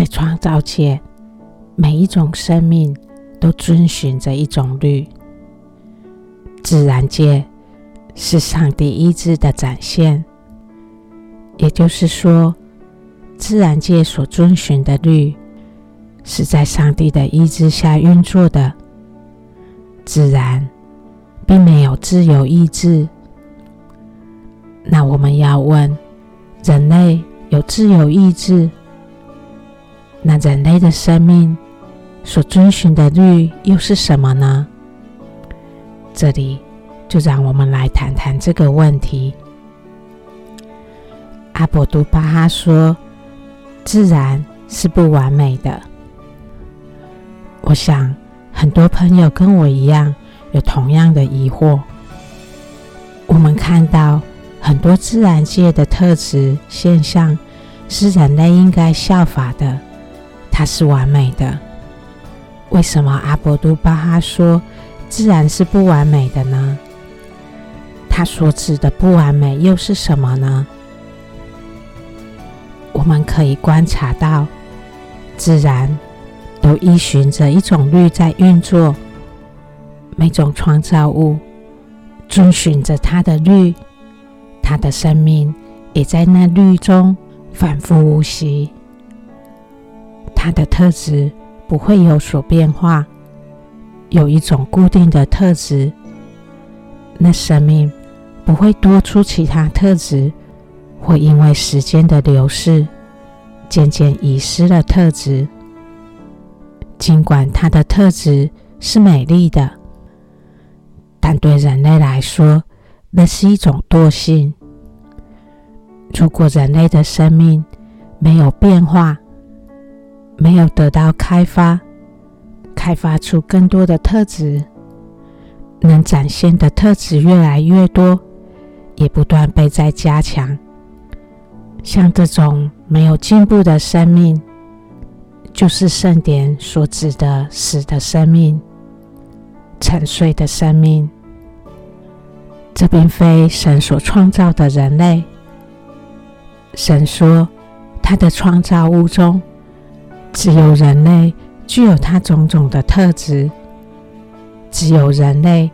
在创造界，每一种生命都遵循着一种律。自然界是上帝意志的展现，也就是说，自然界所遵循的律是在上帝的意志下运作的。自然并没有自由意志。那我们要问：人类有自由意志？那人类的生命所遵循的律又是什么呢？这里就让我们来谈谈这个问题。阿博都巴哈说：“自然是不完美的。”我想很多朋友跟我一样有同样的疑惑。我们看到很多自然界的特质现象是人类应该效法的。它是完美的，为什么阿博都巴哈说自然是不完美的呢？他所指的不完美又是什么呢？我们可以观察到，自然都依循着一种律在运作，每种创造物遵循着它的律，它的生命也在那律中反复无息。它的特质不会有所变化，有一种固定的特质。那生命不会多出其他特质，或因为时间的流逝渐渐遗失了特质。尽管它的特质是美丽的，但对人类来说，那是一种惰性。如果人类的生命没有变化，没有得到开发，开发出更多的特质，能展现的特质越来越多，也不断被在加强。像这种没有进步的生命，就是圣典所指的死的生命、沉睡的生命。这并非神所创造的人类。神说，他的创造物中。只有人类具有它种种的特质，只有人类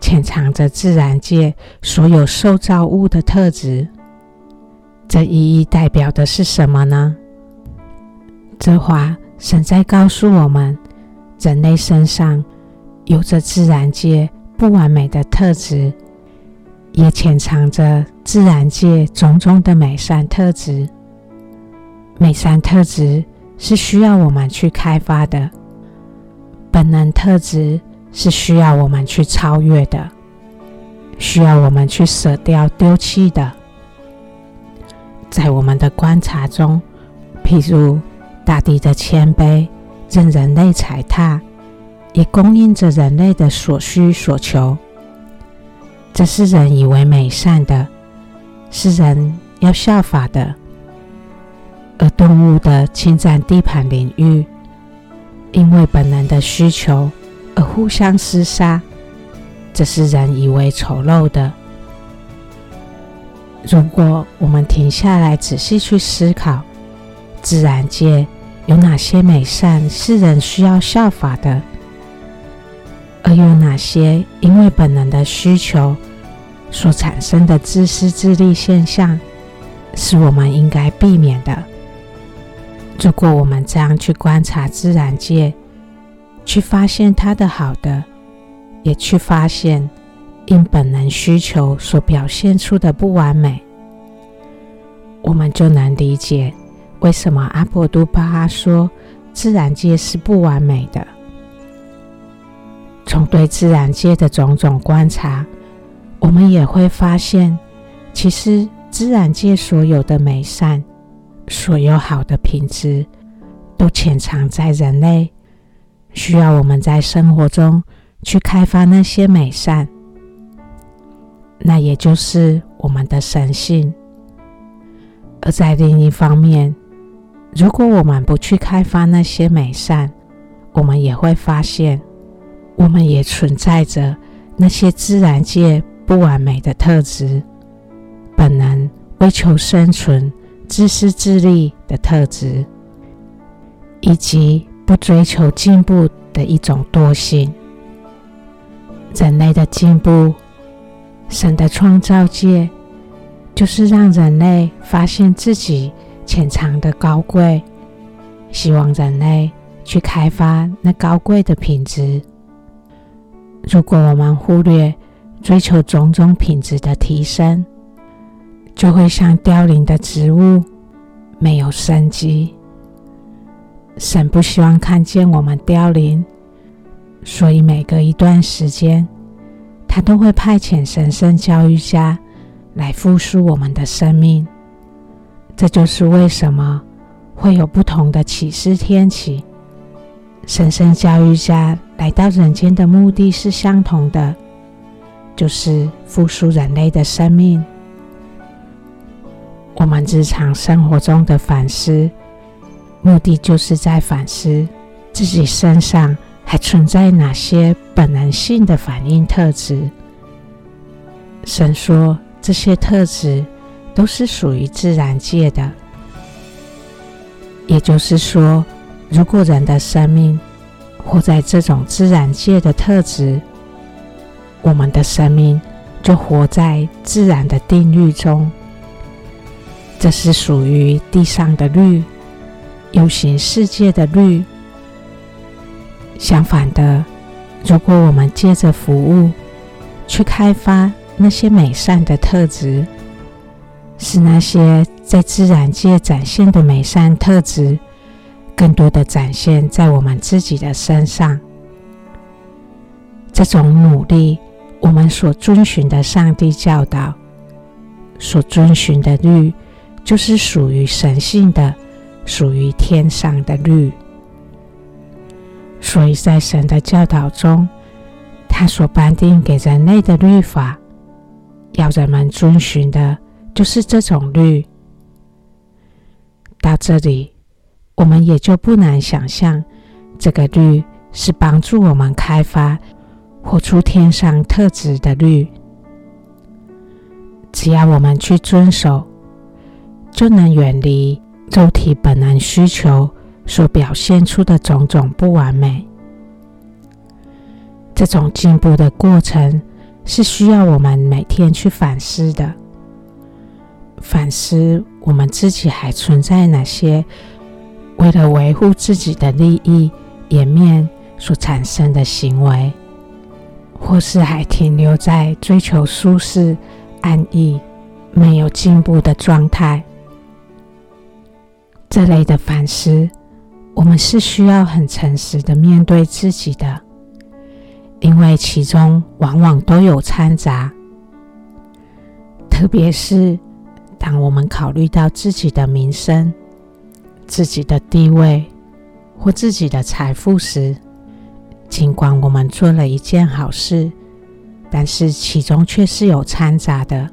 潜藏着自然界所有受造物的特质。这意义代表的是什么呢？这话神在告诉我们：人类身上有着自然界不完美的特质，也潜藏着自然界种种的美善特质。美善特质。是需要我们去开发的，本能特质是需要我们去超越的，需要我们去舍掉、丢弃的。在我们的观察中，譬如大地的谦卑，任人类踩踏，也供应着人类的所需所求。这是人以为美善的，是人要效法的。而动物的侵占地盘领域，因为本能的需求而互相厮杀，这是人以为丑陋的。如果我们停下来仔细去思考，自然界有哪些美善是人需要效法的，而有哪些因为本能的需求所产生的自私自利现象，是我们应该避免的。如果我们这样去观察自然界，去发现它的好的，也去发现因本能需求所表现出的不完美，我们就能理解为什么阿博都巴哈说自然界是不完美的。从对自然界的种种观察，我们也会发现，其实自然界所有的美善。所有好的品质都潜藏在人类，需要我们在生活中去开发那些美善，那也就是我们的神性。而在另一方面，如果我们不去开发那些美善，我们也会发现，我们也存在着那些自然界不完美的特质，本能为求生存。自私自利的特质，以及不追求进步的一种惰性。人类的进步，神的创造界，就是让人类发现自己潜藏的高贵，希望人类去开发那高贵的品质。如果我们忽略追求种种品质的提升，就会像凋零的植物，没有生机。神不希望看见我们凋零。所以每隔一段时间，他都会派遣神圣教育家来复苏我们的生命。这就是为什么会有不同的启示天启。神圣教育家来到人间的目的是相同的，就是复苏人类的生命。我们日常生活中的反思，目的就是在反思自己身上。还存在哪些本能性的反应特质？神说，这些特质都是属于自然界的。也就是说，如果人的生命活在这种自然界的特质，我们的生命就活在自然的定律中。这是属于地上的律，有形世界的律。相反的，如果我们借着服务去开发那些美善的特质，使那些在自然界展现的美善特质，更多的展现在我们自己的身上，这种努力，我们所遵循的上帝教导，所遵循的律，就是属于神性的，属于天上的律。所以在神的教导中，他所颁定给人类的律法，要人们遵循的，就是这种律。到这里，我们也就不难想象，这个律是帮助我们开发、活出天上特质的律。只要我们去遵守，就能远离肉体本能需求。所表现出的种种不完美，这种进步的过程是需要我们每天去反思的。反思我们自己还存在哪些为了维护自己的利益颜面所产生的行为，或是还停留在追求舒适、安逸、没有进步的状态。这类的反思。我们是需要很诚实的面对自己的，因为其中往往都有掺杂。特别是当我们考虑到自己的名声、自己的地位或自己的财富时，尽管我们做了一件好事，但是其中却是有掺杂的，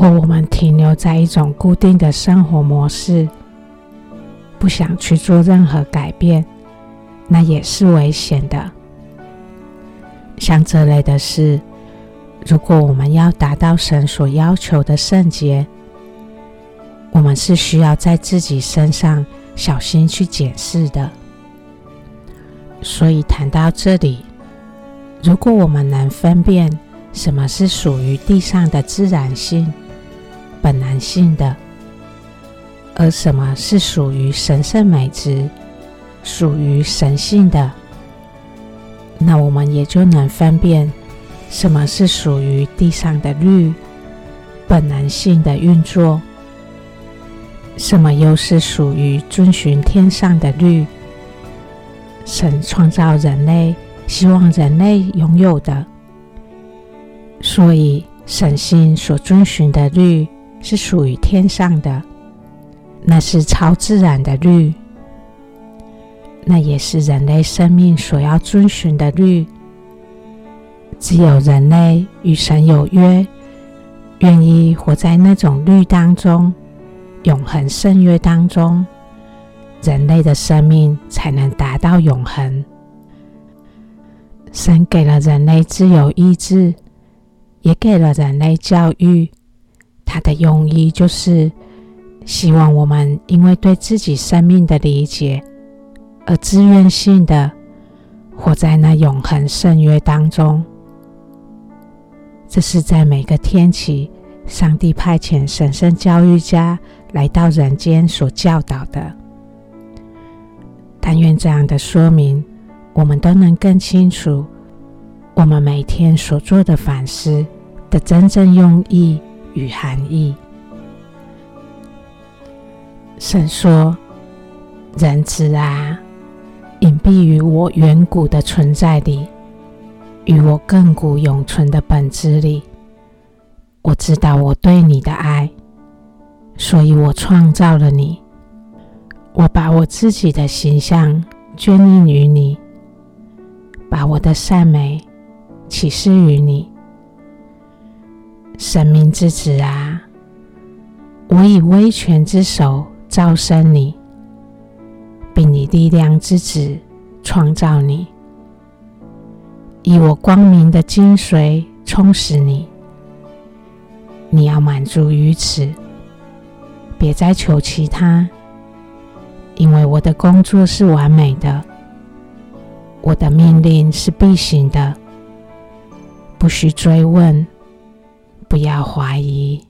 或我们停留在一种固定的生活模式。不想去做任何改变，那也是危险的。像这类的事，如果我们要达到神所要求的圣洁，我们是需要在自己身上小心去检视的。所以谈到这里，如果我们能分辨什么是属于地上的自然性、本能性的，而什么是属于神圣美值、属于神性的，那我们也就能分辨什么是属于地上的律、本能性的运作，什么又是属于遵循天上的律。神创造人类，希望人类拥有的，所以神性所遵循的律是属于天上的。那是超自然的律，那也是人类生命所要遵循的律。只有人类与神有约，愿意活在那种律当中，永恒圣约当中，人类的生命才能达到永恒。神给了人类自由意志，也给了人类教育，他的用意就是。希望我们因为对自己生命的理解，而自愿性的活在那永恒圣约当中。这是在每个天启，上帝派遣神圣教育家来到人间所教导的。但愿这样的说明，我们都能更清楚，我们每天所做的反思的真正用意与含义。神说：“人子啊，隐蔽于我远古的存在里，与我亘古永存的本质里。我知道我对你的爱，所以我创造了你。我把我自己的形象镌印于你，把我的善美启示于你。神明之子啊，我以威权之手造生你，并以力量之子创造你，以我光明的精髓充实你。你要满足于此，别再求其他。因为我的工作是完美的，我的命令是必行的，不需追问，不要怀疑。